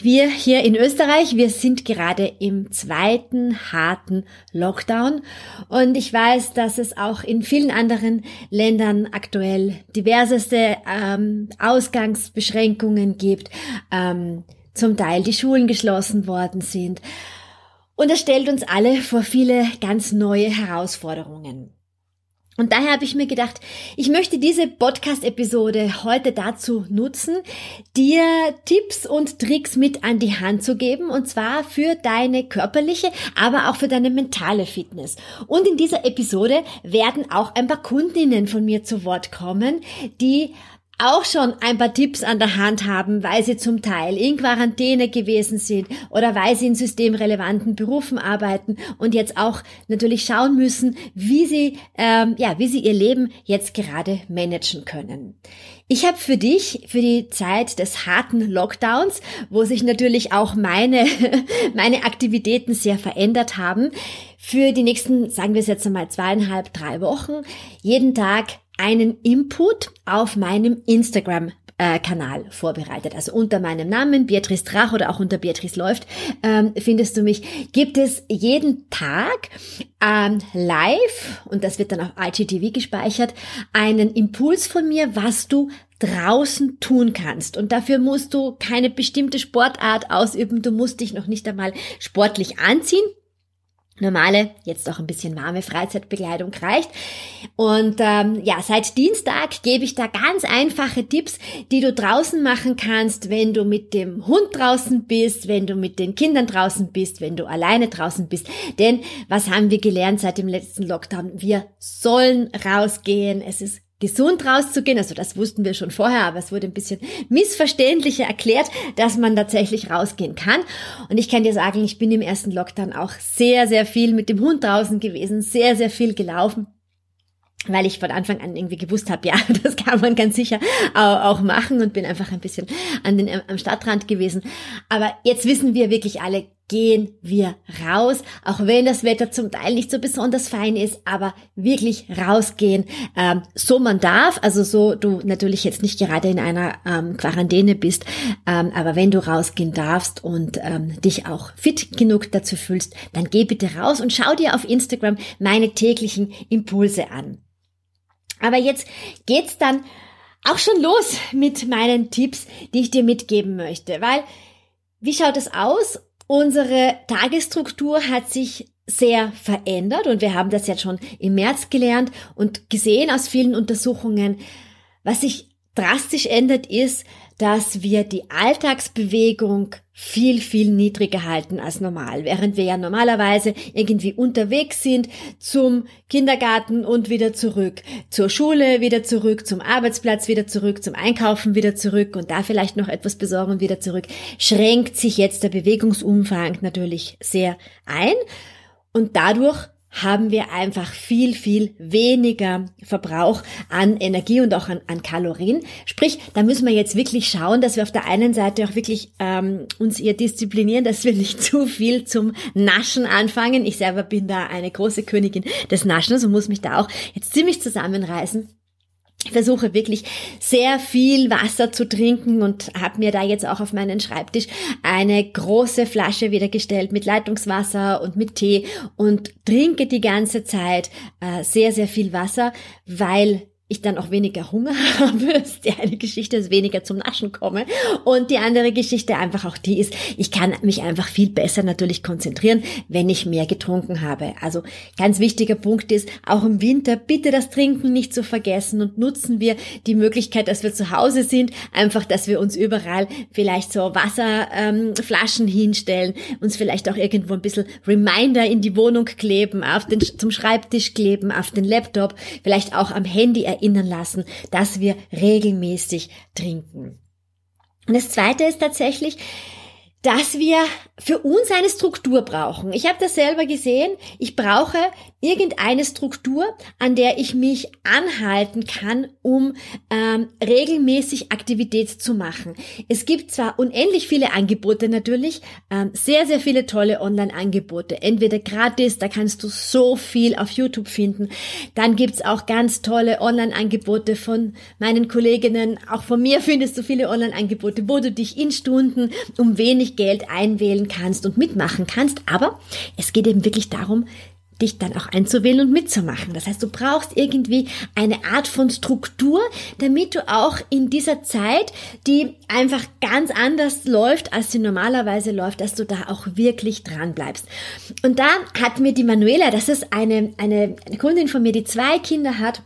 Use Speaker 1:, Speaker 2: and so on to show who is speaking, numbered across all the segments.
Speaker 1: wir hier in Österreich, wir sind gerade im zweiten harten Lockdown und ich weiß, dass es auch in vielen anderen Ländern aktuell diverseste ähm, Ausgangsbeschränkungen gibt, ähm, zum Teil die Schulen geschlossen worden sind. Und das stellt uns alle vor viele ganz neue Herausforderungen. Und daher habe ich mir gedacht, ich möchte diese Podcast-Episode heute dazu nutzen, dir Tipps und Tricks mit an die Hand zu geben, und zwar für deine körperliche, aber auch für deine mentale Fitness. Und in dieser Episode werden auch ein paar Kundinnen von mir zu Wort kommen, die auch schon ein paar Tipps an der Hand haben, weil sie zum Teil in Quarantäne gewesen sind oder weil sie in systemrelevanten Berufen arbeiten und jetzt auch natürlich schauen müssen, wie sie, ähm, ja, wie sie ihr Leben jetzt gerade managen können. Ich habe für dich, für die Zeit des harten Lockdowns, wo sich natürlich auch meine, meine Aktivitäten sehr verändert haben, für die nächsten, sagen wir es jetzt einmal, zweieinhalb, drei Wochen, jeden Tag einen Input auf meinem Instagram Kanal vorbereitet. Also unter meinem Namen, Beatrice Drach oder auch unter Beatrice läuft, ähm, findest du mich. Gibt es jeden Tag ähm, live, und das wird dann auf IGTV gespeichert, einen Impuls von mir, was du draußen tun kannst. Und dafür musst du keine bestimmte Sportart ausüben. Du musst dich noch nicht einmal sportlich anziehen normale, jetzt auch ein bisschen warme Freizeitbekleidung reicht. Und ähm, ja, seit Dienstag gebe ich da ganz einfache Tipps, die du draußen machen kannst, wenn du mit dem Hund draußen bist, wenn du mit den Kindern draußen bist, wenn du alleine draußen bist. Denn was haben wir gelernt seit dem letzten Lockdown? Wir sollen rausgehen. Es ist gesund rauszugehen. Also das wussten wir schon vorher, aber es wurde ein bisschen missverständlicher erklärt, dass man tatsächlich rausgehen kann. Und ich kann dir sagen, ich bin im ersten Lockdown auch sehr, sehr viel mit dem Hund draußen gewesen, sehr, sehr viel gelaufen weil ich von Anfang an irgendwie gewusst habe, ja, das kann man ganz sicher auch machen und bin einfach ein bisschen an den, am Stadtrand gewesen. Aber jetzt wissen wir wirklich alle, gehen wir raus, auch wenn das Wetter zum Teil nicht so besonders fein ist, aber wirklich rausgehen, ähm, so man darf, also so du natürlich jetzt nicht gerade in einer ähm, Quarantäne bist, ähm, aber wenn du rausgehen darfst und ähm, dich auch fit genug dazu fühlst, dann geh bitte raus und schau dir auf Instagram meine täglichen Impulse an. Aber jetzt geht's dann auch schon los mit meinen Tipps, die ich dir mitgeben möchte, weil wie schaut es aus? Unsere Tagesstruktur hat sich sehr verändert und wir haben das jetzt schon im März gelernt und gesehen aus vielen Untersuchungen. Was sich drastisch ändert, ist, dass wir die Alltagsbewegung viel, viel niedriger halten als normal, während wir ja normalerweise irgendwie unterwegs sind zum Kindergarten und wieder zurück, zur Schule wieder zurück, zum Arbeitsplatz wieder zurück, zum Einkaufen wieder zurück und da vielleicht noch etwas besorgen wieder zurück, schränkt sich jetzt der Bewegungsumfang natürlich sehr ein. Und dadurch haben wir einfach viel, viel weniger Verbrauch an Energie und auch an, an Kalorien. Sprich, da müssen wir jetzt wirklich schauen, dass wir auf der einen Seite auch wirklich ähm, uns eher disziplinieren, dass wir nicht zu viel zum Naschen anfangen. Ich selber bin da eine große Königin des Naschens und muss mich da auch jetzt ziemlich zusammenreißen ich versuche wirklich sehr viel Wasser zu trinken und habe mir da jetzt auch auf meinen Schreibtisch eine große Flasche wieder gestellt mit Leitungswasser und mit Tee und trinke die ganze Zeit äh, sehr, sehr viel Wasser, weil ich dann auch weniger Hunger habe. Ist die eine Geschichte, dass weniger zum Naschen komme. Und die andere Geschichte einfach auch die ist, ich kann mich einfach viel besser natürlich konzentrieren, wenn ich mehr getrunken habe. Also ganz wichtiger Punkt ist, auch im Winter bitte das Trinken nicht zu vergessen und nutzen wir die Möglichkeit, dass wir zu Hause sind, einfach, dass wir uns überall vielleicht so Wasserflaschen ähm, hinstellen, uns vielleicht auch irgendwo ein bisschen Reminder in die Wohnung kleben, auf den, zum Schreibtisch kleben, auf den Laptop, vielleicht auch am Handy erinnern erinnern lassen, dass wir regelmäßig trinken. Und das zweite ist tatsächlich, dass wir für uns eine Struktur brauchen. Ich habe das selber gesehen. Ich brauche irgendeine Struktur, an der ich mich anhalten kann, um ähm, regelmäßig Aktivität zu machen. Es gibt zwar unendlich viele Angebote natürlich, ähm, sehr, sehr viele tolle Online-Angebote. Entweder gratis, da kannst du so viel auf YouTube finden. Dann gibt's auch ganz tolle Online-Angebote von meinen Kolleginnen. Auch von mir findest du viele Online-Angebote, wo du dich in Stunden um wenig Geld einwählen kannst und mitmachen kannst. Aber es geht eben wirklich darum, dich dann auch einzuwählen und mitzumachen. Das heißt, du brauchst irgendwie eine Art von Struktur, damit du auch in dieser Zeit, die einfach ganz anders läuft, als sie normalerweise läuft, dass du da auch wirklich dran bleibst. Und da hat mir die Manuela, das ist eine, eine, eine Kundin von mir, die zwei Kinder hat,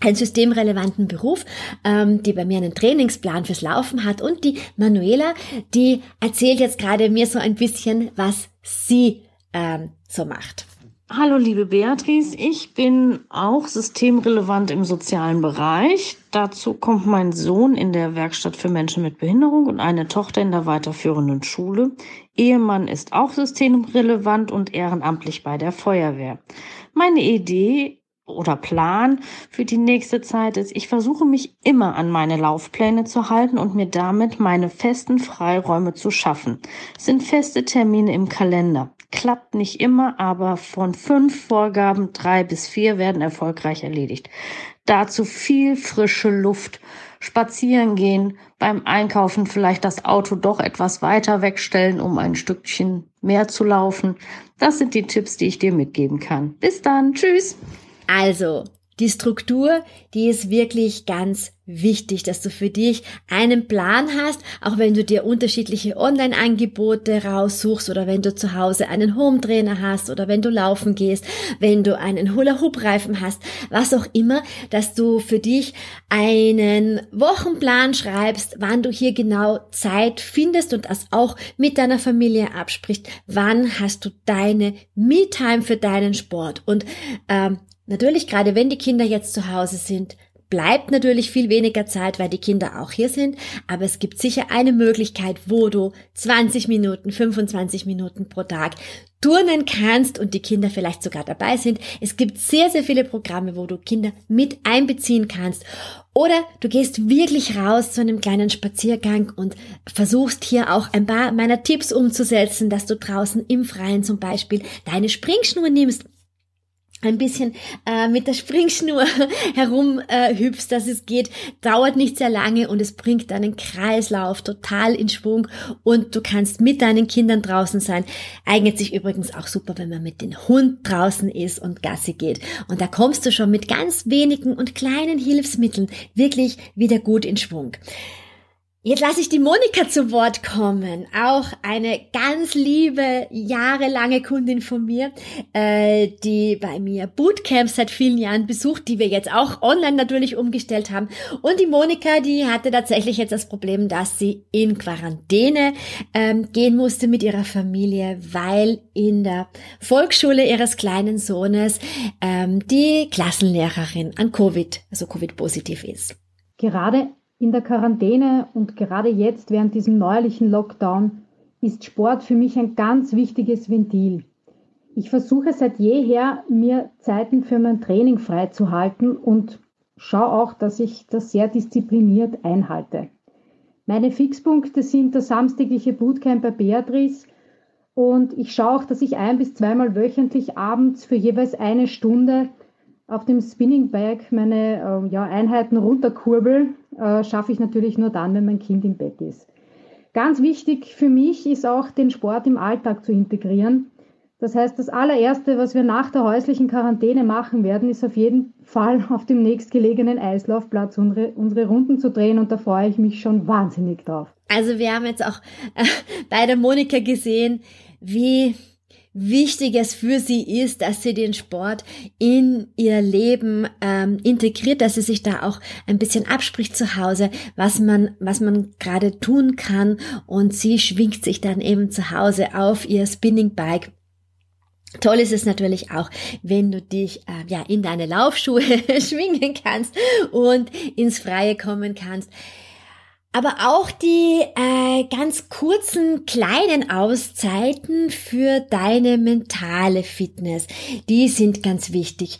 Speaker 1: einen systemrelevanten Beruf, ähm, die bei mir einen Trainingsplan fürs Laufen hat und die Manuela, die erzählt jetzt gerade mir so ein bisschen, was sie ähm, so macht.
Speaker 2: Hallo liebe Beatrice, ich bin auch systemrelevant im sozialen Bereich. Dazu kommt mein Sohn in der Werkstatt für Menschen mit Behinderung und eine Tochter in der weiterführenden Schule. Ehemann ist auch systemrelevant und ehrenamtlich bei der Feuerwehr. Meine Idee oder Plan für die nächste Zeit ist, ich versuche mich immer an meine Laufpläne zu halten und mir damit meine festen Freiräume zu schaffen. Es sind feste Termine im Kalender. Klappt nicht immer, aber von fünf Vorgaben drei bis vier werden erfolgreich erledigt. Dazu viel frische Luft, spazieren gehen, beim Einkaufen vielleicht das Auto doch etwas weiter wegstellen, um ein Stückchen mehr zu laufen. Das sind die Tipps, die ich dir mitgeben kann. Bis dann, tschüss.
Speaker 1: Also, die Struktur, die ist wirklich ganz wichtig, dass du für dich einen Plan hast, auch wenn du dir unterschiedliche Online-Angebote raussuchst oder wenn du zu Hause einen Home-Trainer hast oder wenn du laufen gehst, wenn du einen Hula-Hoop-Reifen hast, was auch immer, dass du für dich einen Wochenplan schreibst, wann du hier genau Zeit findest und das auch mit deiner Familie absprichst, wann hast du deine Me-Time für deinen Sport? Und ähm, Natürlich, gerade wenn die Kinder jetzt zu Hause sind, bleibt natürlich viel weniger Zeit, weil die Kinder auch hier sind, aber es gibt sicher eine Möglichkeit, wo du 20 Minuten, 25 Minuten pro Tag turnen kannst und die Kinder vielleicht sogar dabei sind. Es gibt sehr, sehr viele Programme, wo du Kinder mit einbeziehen kannst. Oder du gehst wirklich raus zu einem kleinen Spaziergang und versuchst hier auch ein paar meiner Tipps umzusetzen, dass du draußen im Freien zum Beispiel deine Springschuhe nimmst ein bisschen äh, mit der Springschnur herum äh, dass es geht, dauert nicht sehr lange und es bringt deinen Kreislauf total in Schwung und du kannst mit deinen Kindern draußen sein. Eignet sich übrigens auch super, wenn man mit dem Hund draußen ist und Gassi geht. Und da kommst du schon mit ganz wenigen und kleinen Hilfsmitteln wirklich wieder gut in Schwung. Jetzt lasse ich die Monika zu Wort kommen. Auch eine ganz liebe, jahrelange Kundin von mir, äh, die bei mir Bootcamps seit vielen Jahren besucht, die wir jetzt auch online natürlich umgestellt haben. Und die Monika, die hatte tatsächlich jetzt das Problem, dass sie in Quarantäne ähm, gehen musste mit ihrer Familie, weil in der Volksschule ihres kleinen Sohnes ähm, die Klassenlehrerin an Covid, also Covid-positiv ist.
Speaker 3: Gerade in der Quarantäne und gerade jetzt während diesem neuerlichen Lockdown ist Sport für mich ein ganz wichtiges Ventil. Ich versuche seit jeher, mir Zeiten für mein Training freizuhalten und schaue auch, dass ich das sehr diszipliniert einhalte. Meine Fixpunkte sind das samstägliche Bootcamp bei Beatrice und ich schaue auch, dass ich ein bis zweimal wöchentlich abends für jeweils eine Stunde auf dem Spinning Bike meine äh, ja, Einheiten runterkurbel, äh, schaffe ich natürlich nur dann, wenn mein Kind im Bett ist. Ganz wichtig für mich ist auch, den Sport im Alltag zu integrieren. Das heißt, das allererste, was wir nach der häuslichen Quarantäne machen werden, ist auf jeden Fall auf dem nächstgelegenen Eislaufplatz unsere, unsere Runden zu drehen und da freue ich mich schon wahnsinnig drauf.
Speaker 1: Also wir haben jetzt auch äh, bei der Monika gesehen, wie wichtig es für sie ist, dass sie den Sport in ihr Leben ähm, integriert, dass sie sich da auch ein bisschen abspricht zu Hause, was man, was man gerade tun kann und sie schwingt sich dann eben zu Hause auf ihr Spinning Bike Toll ist es natürlich auch, wenn du dich äh, ja in deine Laufschuhe schwingen kannst und ins Freie kommen kannst. Aber auch die äh, ganz kurzen kleinen Auszeiten für deine mentale Fitness, die sind ganz wichtig.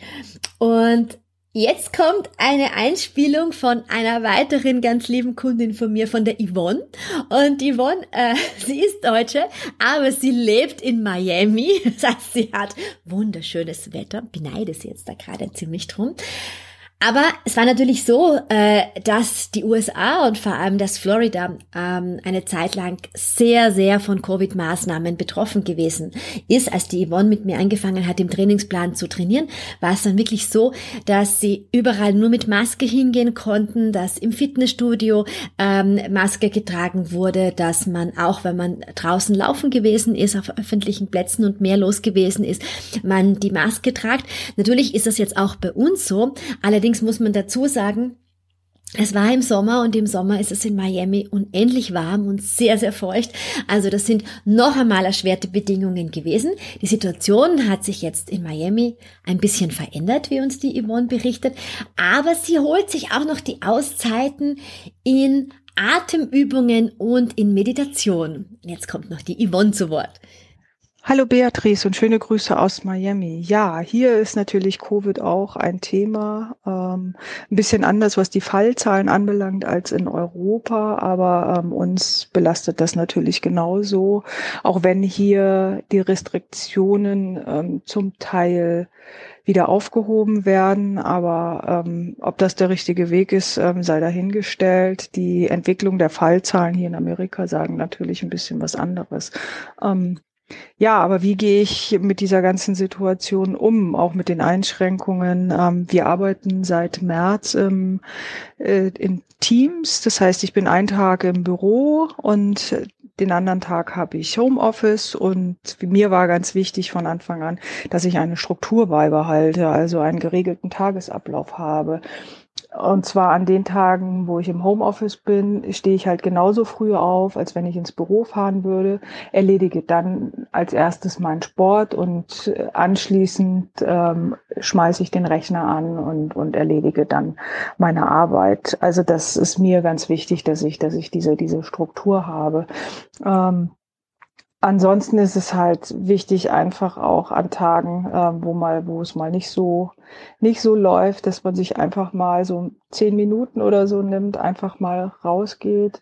Speaker 1: Und Jetzt kommt eine Einspielung von einer weiteren ganz lieben Kundin von mir, von der Yvonne. Und Yvonne, äh, sie ist Deutsche, aber sie lebt in Miami. Das heißt, sie hat wunderschönes Wetter. Beneide sie jetzt da gerade ziemlich drum. Aber es war natürlich so, äh, dass die USA und vor allem das Florida ähm, eine Zeit lang sehr, sehr von Covid-Maßnahmen betroffen gewesen ist. Als die Yvonne mit mir angefangen hat, im Trainingsplan zu trainieren, war es dann wirklich so, dass sie überall nur mit Maske hingehen konnten, dass im Fitnessstudio ähm, Maske getragen wurde, dass man auch, wenn man draußen laufen gewesen ist, auf öffentlichen Plätzen und mehr los gewesen ist, man die Maske tragt. Natürlich ist das jetzt auch bei uns so. Allerdings Allerdings muss man dazu sagen, es war im Sommer und im Sommer ist es in Miami unendlich warm und sehr, sehr feucht. Also das sind noch einmal erschwerte Bedingungen gewesen. Die Situation hat sich jetzt in Miami ein bisschen verändert, wie uns die Yvonne berichtet. Aber sie holt sich auch noch die Auszeiten in Atemübungen und in Meditation. Jetzt kommt noch die Yvonne zu Wort.
Speaker 4: Hallo Beatrice und schöne Grüße aus Miami. Ja, hier ist natürlich Covid auch ein Thema. Ähm, ein bisschen anders, was die Fallzahlen anbelangt als in Europa, aber ähm, uns belastet das natürlich genauso, auch wenn hier die Restriktionen ähm, zum Teil wieder aufgehoben werden. Aber ähm, ob das der richtige Weg ist, ähm, sei dahingestellt. Die Entwicklung der Fallzahlen hier in Amerika sagen natürlich ein bisschen was anderes. Ähm, ja, aber wie gehe ich mit dieser ganzen Situation um, auch mit den Einschränkungen? Ähm, wir arbeiten seit März ähm, äh, in Teams. Das heißt, ich bin einen Tag im Büro und den anderen Tag habe ich Homeoffice und mir war ganz wichtig von Anfang an, dass ich eine Struktur beibehalte, also einen geregelten Tagesablauf habe. Und zwar an den Tagen, wo ich im Homeoffice bin, stehe ich halt genauso früh auf, als wenn ich ins Büro fahren würde, erledige dann als erstes meinen Sport und äh, anschließend ähm, schmeiße ich den Rechner an und, und erledige dann meine Arbeit. Also das ist mir ganz wichtig, dass ich, dass ich diese, diese Struktur habe. Ähm, Ansonsten ist es halt wichtig, einfach auch an Tagen, äh, wo mal, wo es mal nicht so, nicht so läuft, dass man sich einfach mal so zehn Minuten oder so nimmt, einfach mal rausgeht,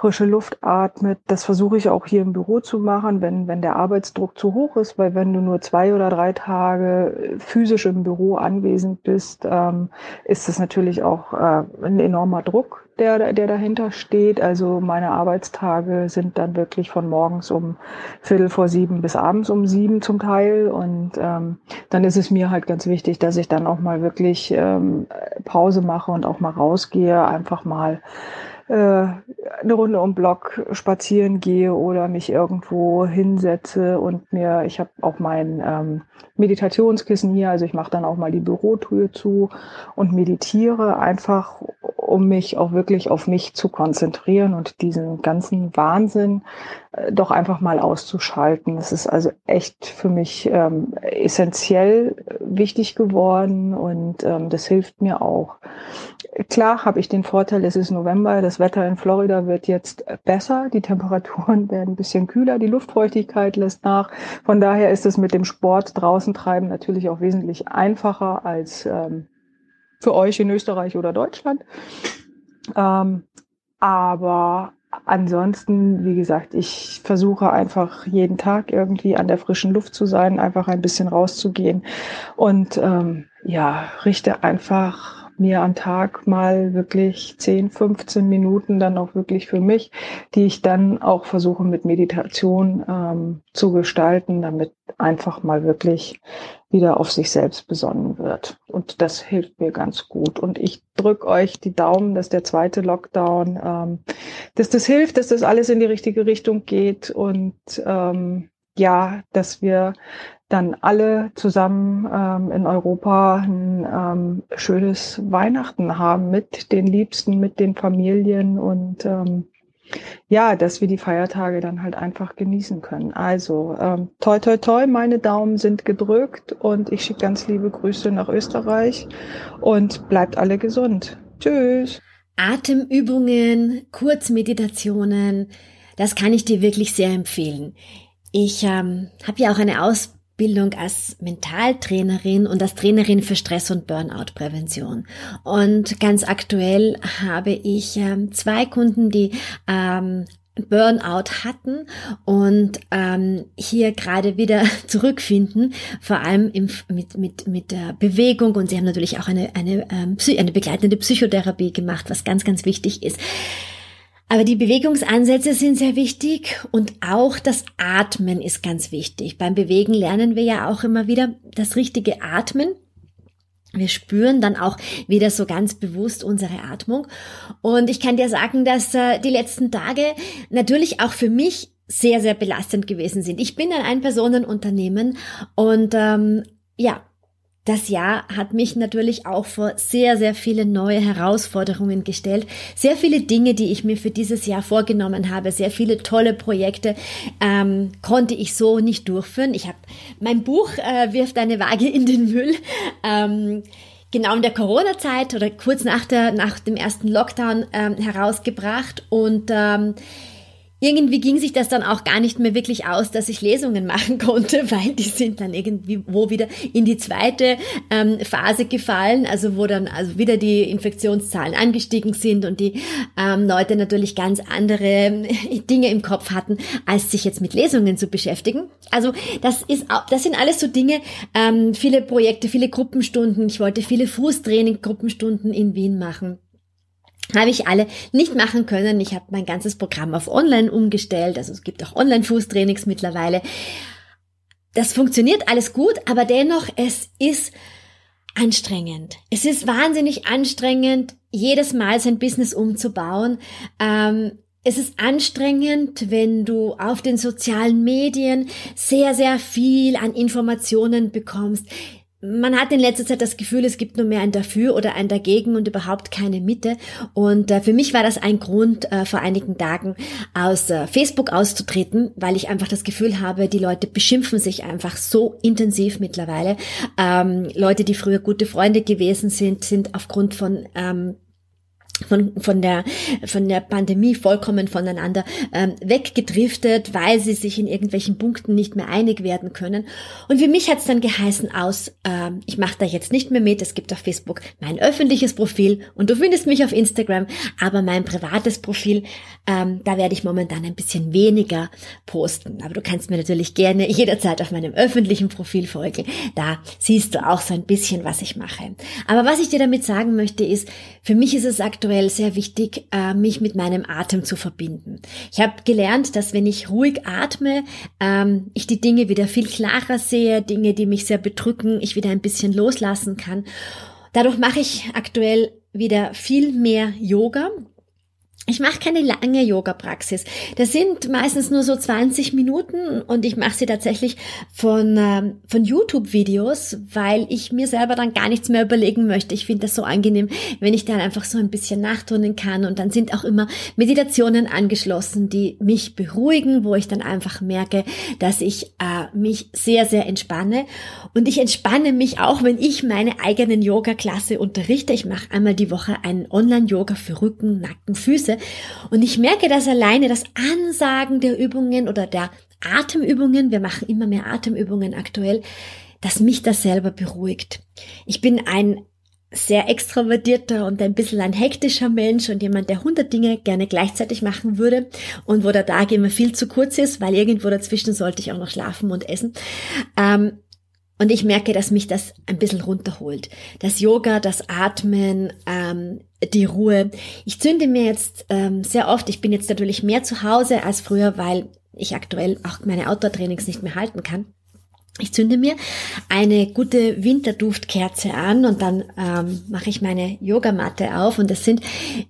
Speaker 4: frische Luft atmet. Das versuche ich auch hier im Büro zu machen, wenn, wenn der Arbeitsdruck zu hoch ist, weil wenn du nur zwei oder drei Tage physisch im Büro anwesend bist, ähm, ist das natürlich auch äh, ein enormer Druck, der, der dahinter steht. Also meine Arbeitstage sind dann wirklich von morgens um Viertel vor sieben bis abends um sieben zum Teil. Und ähm, dann ist es mir halt ganz wichtig, dass ich dann auch mal wirklich ähm, Pause mache und auch mal rausgehe, einfach mal äh, eine Runde um Block spazieren gehe oder mich irgendwo hinsetze und mir, ich habe auch mein ähm, Meditationskissen hier, also ich mache dann auch mal die Bürotür zu und meditiere einfach, um mich auch wirklich auf mich zu konzentrieren und diesen ganzen Wahnsinn äh, doch einfach mal auszuschalten. Das ist also echt für mich ähm, essentiell wichtig geworden und ähm, das hilft mir auch. Klar habe ich den Vorteil, es ist November, das Wetter in Florida wird jetzt besser, die Temperaturen werden ein bisschen kühler, die Luftfeuchtigkeit lässt nach. Von daher ist es mit dem Sport draußen treiben natürlich auch wesentlich einfacher als ähm, für euch in Österreich oder Deutschland. Ähm, aber ansonsten, wie gesagt, ich versuche einfach jeden Tag irgendwie an der frischen Luft zu sein, einfach ein bisschen rauszugehen und ähm, ja, richte einfach mir am Tag mal wirklich 10, 15 Minuten dann auch wirklich für mich, die ich dann auch versuche mit Meditation ähm, zu gestalten, damit einfach mal wirklich wieder auf sich selbst besonnen wird. Und das hilft mir ganz gut. Und ich drücke euch die Daumen, dass der zweite Lockdown, ähm, dass das hilft, dass das alles in die richtige Richtung geht und ähm, ja, dass wir dann alle zusammen ähm, in Europa ein ähm, schönes Weihnachten haben mit den Liebsten, mit den Familien und ähm, ja, dass wir die Feiertage dann halt einfach genießen können. Also ähm, toi toi toi, meine Daumen sind gedrückt und ich schicke ganz liebe Grüße nach Österreich und bleibt alle gesund. Tschüss.
Speaker 1: Atemübungen, Kurzmeditationen, das kann ich dir wirklich sehr empfehlen. Ich ähm, habe ja auch eine Ausbildung als Mentaltrainerin und als Trainerin für Stress- und Burnout-Prävention. Und ganz aktuell habe ich ähm, zwei Kunden, die ähm, Burnout hatten und ähm, hier gerade wieder zurückfinden, vor allem im, mit, mit, mit der Bewegung und sie haben natürlich auch eine, eine, ähm, eine begleitende Psychotherapie gemacht, was ganz, ganz wichtig ist. Aber die Bewegungsansätze sind sehr wichtig und auch das Atmen ist ganz wichtig. Beim Bewegen lernen wir ja auch immer wieder das richtige Atmen. Wir spüren dann auch wieder so ganz bewusst unsere Atmung. Und ich kann dir sagen, dass äh, die letzten Tage natürlich auch für mich sehr, sehr belastend gewesen sind. Ich bin ein Ein-Personen-Unternehmen und ähm, ja, das Jahr hat mich natürlich auch vor sehr, sehr viele neue Herausforderungen gestellt. Sehr viele Dinge, die ich mir für dieses Jahr vorgenommen habe, sehr viele tolle Projekte ähm, konnte ich so nicht durchführen. Ich habe mein Buch äh, wirft eine Waage in den Müll. Ähm, genau in der Corona-Zeit oder kurz nach, der, nach dem ersten Lockdown ähm, herausgebracht und ähm, irgendwie ging sich das dann auch gar nicht mehr wirklich aus, dass ich Lesungen machen konnte, weil die sind dann irgendwie wo wieder in die zweite ähm, Phase gefallen, also wo dann also wieder die Infektionszahlen angestiegen sind und die ähm, Leute natürlich ganz andere ähm, Dinge im Kopf hatten, als sich jetzt mit Lesungen zu beschäftigen. Also das ist, das sind alles so Dinge, ähm, viele Projekte, viele Gruppenstunden. Ich wollte viele Fußtraining-Gruppenstunden in Wien machen habe ich alle nicht machen können. Ich habe mein ganzes Programm auf Online umgestellt. Also es gibt auch Online-Fußtrainings mittlerweile. Das funktioniert alles gut, aber dennoch, es ist anstrengend. Es ist wahnsinnig anstrengend, jedes Mal sein Business umzubauen. Ähm, es ist anstrengend, wenn du auf den sozialen Medien sehr, sehr viel an Informationen bekommst man hat in letzter Zeit das Gefühl, es gibt nur mehr ein Dafür oder ein Dagegen und überhaupt keine Mitte. Und äh, für mich war das ein Grund, äh, vor einigen Tagen aus äh, Facebook auszutreten, weil ich einfach das Gefühl habe, die Leute beschimpfen sich einfach so intensiv mittlerweile. Ähm, Leute, die früher gute Freunde gewesen sind, sind aufgrund von ähm, von, von, der, von der Pandemie vollkommen voneinander ähm, weggedriftet, weil sie sich in irgendwelchen Punkten nicht mehr einig werden können. Und für mich hat es dann geheißen aus, ähm, ich mache da jetzt nicht mehr mit, es gibt auf Facebook mein öffentliches Profil und du findest mich auf Instagram, aber mein privates Profil, ähm, da werde ich momentan ein bisschen weniger posten. Aber du kannst mir natürlich gerne jederzeit auf meinem öffentlichen Profil folgen. Da siehst du auch so ein bisschen, was ich mache. Aber was ich dir damit sagen möchte, ist, für mich ist es aktuell aktuell sehr wichtig, äh, mich mit meinem Atem zu verbinden. Ich habe gelernt, dass wenn ich ruhig atme, ähm, ich die Dinge wieder viel klarer sehe, Dinge, die mich sehr bedrücken, ich wieder ein bisschen loslassen kann. Dadurch mache ich aktuell wieder viel mehr Yoga. Ich mache keine lange Yoga-Praxis. Das sind meistens nur so 20 Minuten und ich mache sie tatsächlich von, ähm, von YouTube-Videos, weil ich mir selber dann gar nichts mehr überlegen möchte. Ich finde das so angenehm, wenn ich dann einfach so ein bisschen nachturnen kann und dann sind auch immer Meditationen angeschlossen, die mich beruhigen, wo ich dann einfach merke, dass ich äh, mich sehr, sehr entspanne. Und ich entspanne mich auch, wenn ich meine eigenen Yoga-Klasse unterrichte. Ich mache einmal die Woche einen Online-Yoga für Rücken, Nacken, Füße und ich merke, dass alleine das Ansagen der Übungen oder der Atemübungen, wir machen immer mehr Atemübungen aktuell, dass mich das selber beruhigt. Ich bin ein sehr extrovertierter und ein bisschen ein hektischer Mensch und jemand, der hundert Dinge gerne gleichzeitig machen würde und wo der Tag immer viel zu kurz ist, weil irgendwo dazwischen sollte ich auch noch schlafen und essen. Ähm, und ich merke, dass mich das ein bisschen runterholt. Das Yoga, das Atmen, ähm, die Ruhe. Ich zünde mir jetzt ähm, sehr oft, ich bin jetzt natürlich mehr zu Hause als früher, weil ich aktuell auch meine Outdoor-Trainings nicht mehr halten kann. Ich zünde mir eine gute Winterduftkerze an und dann ähm, mache ich meine Yogamatte auf und das sind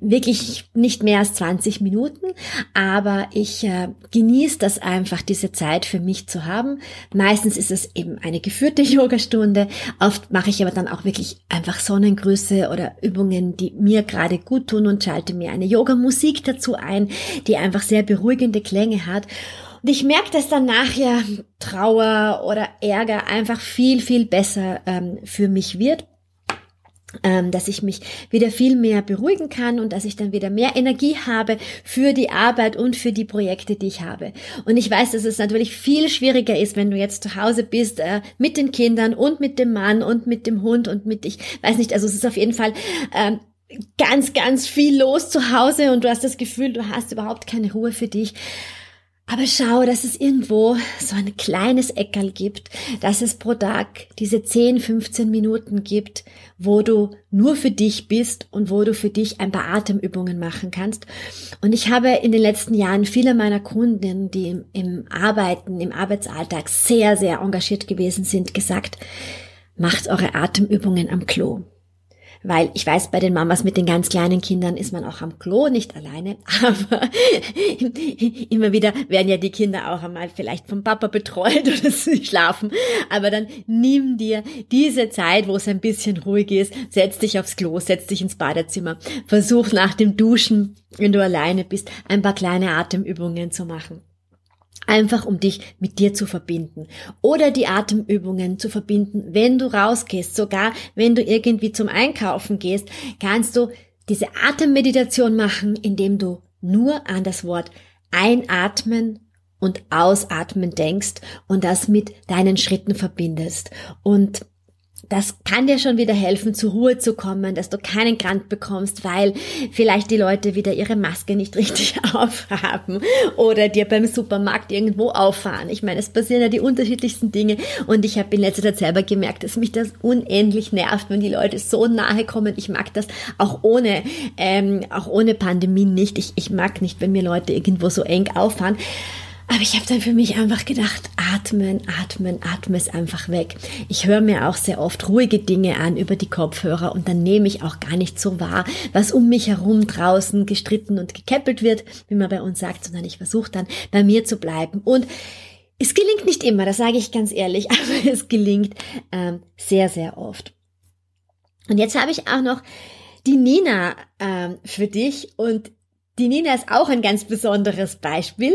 Speaker 1: wirklich nicht mehr als 20 Minuten, aber ich äh, genieße das einfach, diese Zeit für mich zu haben. Meistens ist es eben eine geführte Yogastunde, oft mache ich aber dann auch wirklich einfach Sonnengrüße oder Übungen, die mir gerade gut tun und schalte mir eine Yoga-Musik dazu ein, die einfach sehr beruhigende Klänge hat. Und ich merke, dass dann nachher Trauer oder Ärger einfach viel, viel besser ähm, für mich wird. ähm, dass ich mich wieder viel mehr beruhigen kann und dass ich dann wieder mehr Energie habe für die Arbeit und für die Projekte, die ich habe. Und ich weiß, dass es natürlich viel schwieriger ist, wenn du jetzt zu Hause bist äh, mit den Kindern und mit dem Mann und mit dem Hund und mit ich weiß nicht, also es ist auf jeden Fall ähm, ganz, ganz viel los zu Hause und du hast das Gefühl, du hast überhaupt keine Ruhe für dich. Aber schau, dass es irgendwo so ein kleines Eckerl gibt, dass es pro Tag diese 10, 15 Minuten gibt, wo du nur für dich bist und wo du für dich ein paar Atemübungen machen kannst. Und ich habe in den letzten Jahren viele meiner Kunden, die im, im Arbeiten, im Arbeitsalltag sehr, sehr engagiert gewesen sind, gesagt, macht eure Atemübungen am Klo. Weil ich weiß, bei den Mamas mit den ganz kleinen Kindern ist man auch am Klo nicht alleine, aber immer wieder werden ja die Kinder auch einmal vielleicht vom Papa betreut oder sie schlafen. Aber dann nimm dir diese Zeit, wo es ein bisschen ruhig ist, setz dich aufs Klo, setz dich ins Badezimmer, versuch nach dem Duschen, wenn du alleine bist, ein paar kleine Atemübungen zu machen. Einfach um dich mit dir zu verbinden. Oder die Atemübungen zu verbinden, wenn du rausgehst. Sogar wenn du irgendwie zum Einkaufen gehst, kannst du diese Atemmeditation machen, indem du nur an das Wort einatmen und ausatmen denkst und das mit deinen Schritten verbindest. Und das kann dir schon wieder helfen, zur Ruhe zu kommen, dass du keinen Grant bekommst, weil vielleicht die Leute wieder ihre Maske nicht richtig aufhaben oder dir beim Supermarkt irgendwo auffahren. Ich meine, es passieren ja die unterschiedlichsten Dinge und ich habe in letzter Zeit selber gemerkt, dass mich das unendlich nervt, wenn die Leute so nahe kommen. Ich mag das auch ohne, ähm, auch ohne Pandemie nicht. Ich, ich mag nicht, wenn mir Leute irgendwo so eng auffahren. Aber ich habe dann für mich einfach gedacht, atmen, atmen, atme es einfach weg. Ich höre mir auch sehr oft ruhige Dinge an über die Kopfhörer und dann nehme ich auch gar nicht so wahr, was um mich herum draußen gestritten und gekäppelt wird, wie man bei uns sagt, sondern ich versuche dann bei mir zu bleiben. Und es gelingt nicht immer, das sage ich ganz ehrlich, aber es gelingt ähm, sehr, sehr oft. Und jetzt habe ich auch noch die Nina ähm, für dich und die Nina ist auch ein ganz besonderes Beispiel.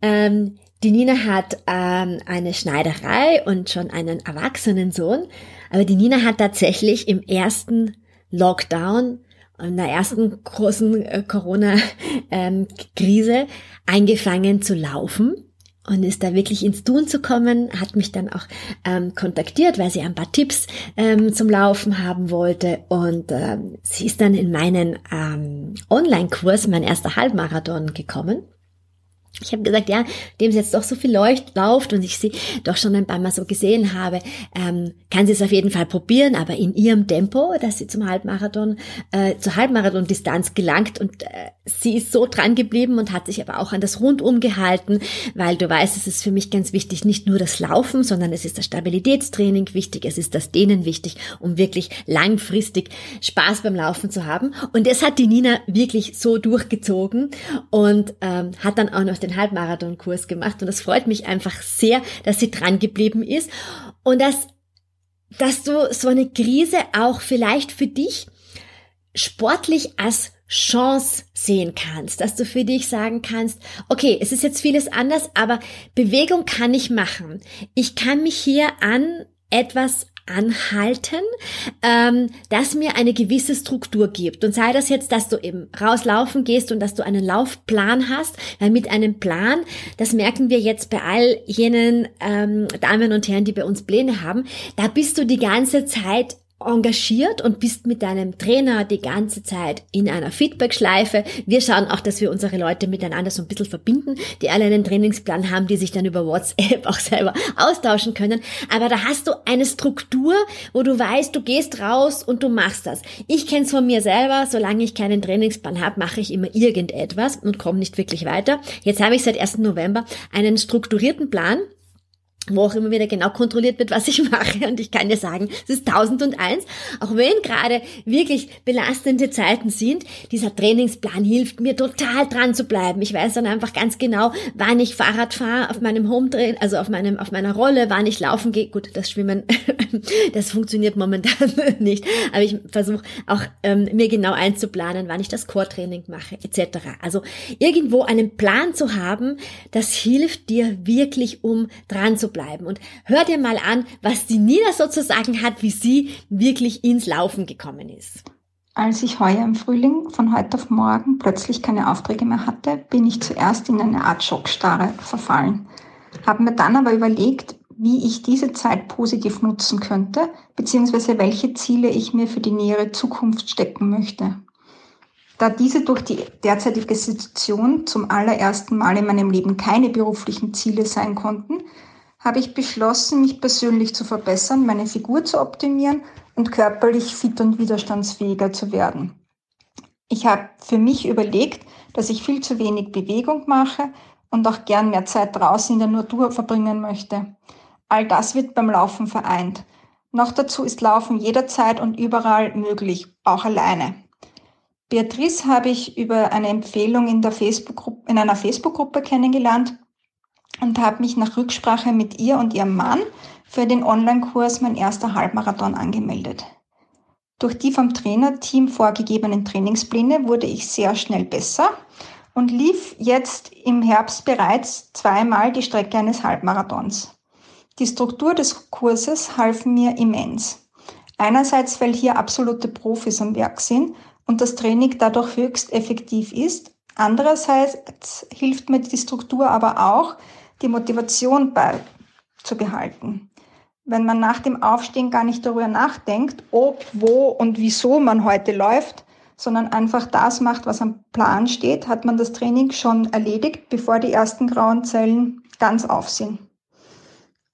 Speaker 1: Ähm, die Nina hat ähm, eine Schneiderei und schon einen erwachsenen Sohn. Aber die Nina hat tatsächlich im ersten Lockdown, in der ersten großen äh, Corona-Krise, ähm, eingefangen zu laufen und ist da wirklich ins Tun zu kommen, hat mich dann auch ähm, kontaktiert, weil sie ein paar Tipps ähm, zum Laufen haben wollte. Und ähm, sie ist dann in meinen ähm, Online-Kurs, mein erster Halbmarathon gekommen ich habe gesagt, ja, dem es jetzt doch so viel leucht, läuft und ich sie doch schon ein paar Mal so gesehen habe, ähm, kann sie es auf jeden Fall probieren, aber in ihrem Tempo, dass sie zum Halbmarathon, äh, zur Halbmarathon-Distanz gelangt und äh, sie ist so dran geblieben und hat sich aber auch an das Rundum gehalten, weil du weißt, es ist für mich ganz wichtig, nicht nur das Laufen, sondern es ist das Stabilitätstraining wichtig, es ist das Dehnen wichtig, um wirklich langfristig Spaß beim Laufen zu haben. Und das hat die Nina wirklich so durchgezogen und ähm, hat dann auch noch den Halbmarathonkurs gemacht und das freut mich einfach sehr, dass sie dran geblieben ist und dass, dass du so eine Krise auch vielleicht für dich sportlich als Chance sehen kannst, dass du für dich sagen kannst, okay, es ist jetzt vieles anders, aber Bewegung kann ich machen. Ich kann mich hier an etwas anhalten, ähm, das mir eine gewisse Struktur gibt. Und sei das jetzt, dass du eben rauslaufen gehst und dass du einen Laufplan hast, weil mit einem Plan, das merken wir jetzt bei all jenen ähm, Damen und Herren, die bei uns Pläne haben, da bist du die ganze Zeit engagiert und bist mit deinem Trainer die ganze Zeit in einer Feedback-Schleife. Wir schauen auch, dass wir unsere Leute miteinander so ein bisschen verbinden, die alle einen Trainingsplan haben, die sich dann über WhatsApp auch selber austauschen können. Aber da hast du eine Struktur, wo du weißt, du gehst raus und du machst das. Ich kenne es von mir selber, solange ich keinen Trainingsplan habe, mache ich immer irgendetwas und komme nicht wirklich weiter. Jetzt habe ich seit 1. November einen strukturierten Plan wo auch immer wieder genau kontrolliert wird, was ich mache. Und ich kann dir sagen, es ist tausend und eins. Auch wenn gerade wirklich belastende Zeiten sind, dieser Trainingsplan hilft mir total dran zu bleiben. Ich weiß dann einfach ganz genau, wann ich Fahrrad fahre auf meinem Home Train, also auf meinem, auf meiner Rolle, wann ich laufen gehe. Gut, das Schwimmen, das funktioniert momentan nicht. Aber ich versuche auch ähm, mir genau einzuplanen, wann ich das Core-Training mache, etc. Also irgendwo einen Plan zu haben, das hilft dir wirklich, um dran zu bleiben. Und hör dir mal an, was die Nina sozusagen hat, wie sie wirklich ins Laufen gekommen ist.
Speaker 5: Als ich heuer im Frühling von heute auf morgen plötzlich keine Aufträge mehr hatte, bin ich zuerst in eine Art Schockstarre verfallen. Habe mir dann aber überlegt, wie ich diese Zeit positiv nutzen könnte, beziehungsweise welche Ziele ich mir für die nähere Zukunft stecken möchte. Da diese durch die derzeitige Situation zum allerersten Mal in meinem Leben keine beruflichen Ziele sein konnten, habe ich beschlossen, mich persönlich zu verbessern, meine Figur zu optimieren und körperlich fit und widerstandsfähiger zu werden. Ich habe für mich überlegt, dass ich viel zu wenig Bewegung mache und auch gern mehr Zeit draußen in der Natur verbringen möchte. All das wird beim Laufen vereint. Noch dazu ist Laufen jederzeit und überall möglich, auch alleine. Beatrice habe ich über eine Empfehlung in, Facebook in einer Facebook-Gruppe kennengelernt und habe mich nach Rücksprache mit ihr und ihrem Mann für den Online-Kurs Mein erster Halbmarathon angemeldet. Durch die vom Trainerteam vorgegebenen Trainingspläne wurde ich sehr schnell besser und lief jetzt im Herbst bereits zweimal die Strecke eines Halbmarathons. Die Struktur des Kurses half mir immens. Einerseits, weil hier absolute Profis am Werk sind und das Training dadurch höchst effektiv ist. Andererseits hilft mir die Struktur aber auch, die Motivation beizubehalten. Wenn man nach dem Aufstehen gar nicht darüber nachdenkt, ob, wo und wieso man heute läuft, sondern einfach das macht, was am Plan steht, hat man das Training schon erledigt, bevor die ersten grauen Zellen ganz auf sind.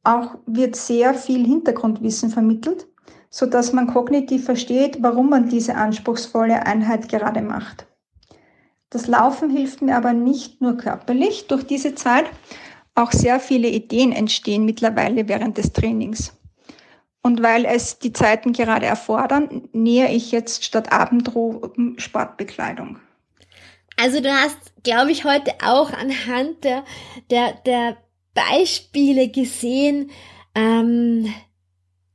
Speaker 5: Auch wird sehr viel Hintergrundwissen vermittelt, so dass man kognitiv versteht, warum man diese anspruchsvolle Einheit gerade macht. Das Laufen hilft mir aber nicht nur körperlich. Durch diese Zeit auch sehr viele Ideen entstehen mittlerweile während des Trainings. Und weil es die Zeiten gerade erfordern, nähe ich jetzt statt Abendroben Sportbekleidung.
Speaker 1: Also du hast, glaube ich, heute auch anhand der, der, der Beispiele gesehen, ähm,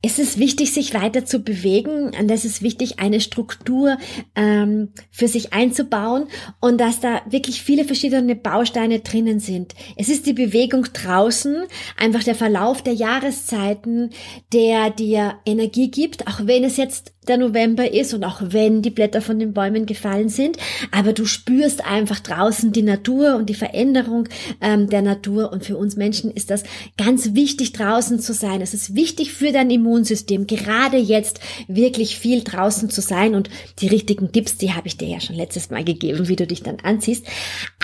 Speaker 1: es ist wichtig, sich weiter zu bewegen und es ist wichtig, eine Struktur ähm, für sich einzubauen und dass da wirklich viele verschiedene Bausteine drinnen sind. Es ist die Bewegung draußen, einfach der Verlauf der Jahreszeiten, der dir Energie gibt, auch wenn es jetzt der November ist und auch wenn die Blätter von den Bäumen gefallen sind, aber du spürst einfach draußen die Natur und die Veränderung ähm, der Natur und für uns Menschen ist das ganz wichtig draußen zu sein. Es ist wichtig für dein Immunsystem, gerade jetzt wirklich viel draußen zu sein und die richtigen Tipps, die habe ich dir ja schon letztes Mal gegeben, wie du dich dann anziehst.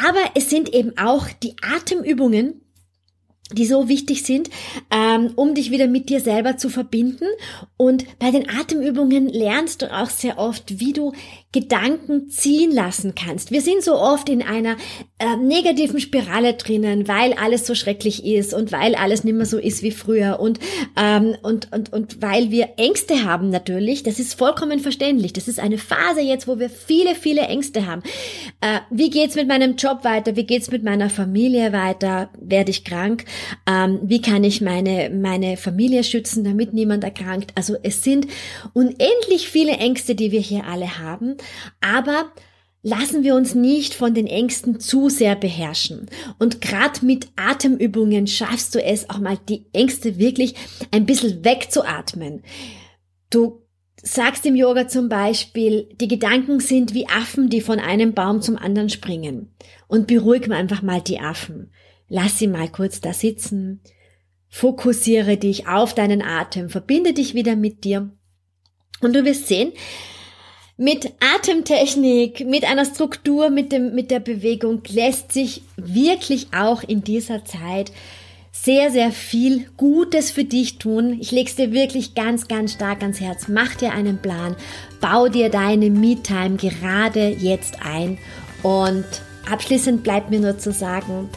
Speaker 1: Aber es sind eben auch die Atemübungen, die so wichtig sind, ähm, um dich wieder mit dir selber zu verbinden. Und bei den Atemübungen lernst du auch sehr oft, wie du Gedanken ziehen lassen kannst. Wir sind so oft in einer äh, negativen Spirale drinnen, weil alles so schrecklich ist und weil alles nicht mehr so ist wie früher und, ähm, und, und, und weil wir Ängste haben natürlich. Das ist vollkommen verständlich. Das ist eine Phase jetzt, wo wir viele, viele Ängste haben. Äh, wie geht's mit meinem Job weiter? Wie geht's mit meiner Familie weiter? Werde ich krank? Ähm, wie kann ich meine, meine Familie schützen, damit niemand erkrankt? Also es sind unendlich viele Ängste, die wir hier alle haben. Aber lassen wir uns nicht von den Ängsten zu sehr beherrschen. Und gerade mit Atemübungen schaffst du es auch mal, die Ängste wirklich ein bisschen wegzuatmen. Du sagst im Yoga zum Beispiel, die Gedanken sind wie Affen, die von einem Baum zum anderen springen. Und beruhig mal einfach mal die Affen. Lass sie mal kurz da sitzen. Fokussiere dich auf deinen Atem. Verbinde dich wieder mit dir. Und du wirst sehen, mit Atemtechnik, mit einer Struktur, mit dem, mit der Bewegung lässt sich wirklich auch in dieser Zeit sehr, sehr viel Gutes für dich tun. Ich leg's dir wirklich ganz, ganz stark ans Herz. Mach dir einen Plan. Bau dir deine Me-Time gerade jetzt ein. Und abschließend bleibt mir nur zu sagen,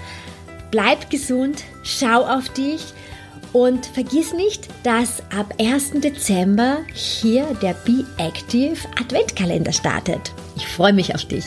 Speaker 1: bleib gesund, schau auf dich und vergiss nicht, dass ab 1. Dezember hier der Be Active Adventkalender startet. Ich freue mich auf dich.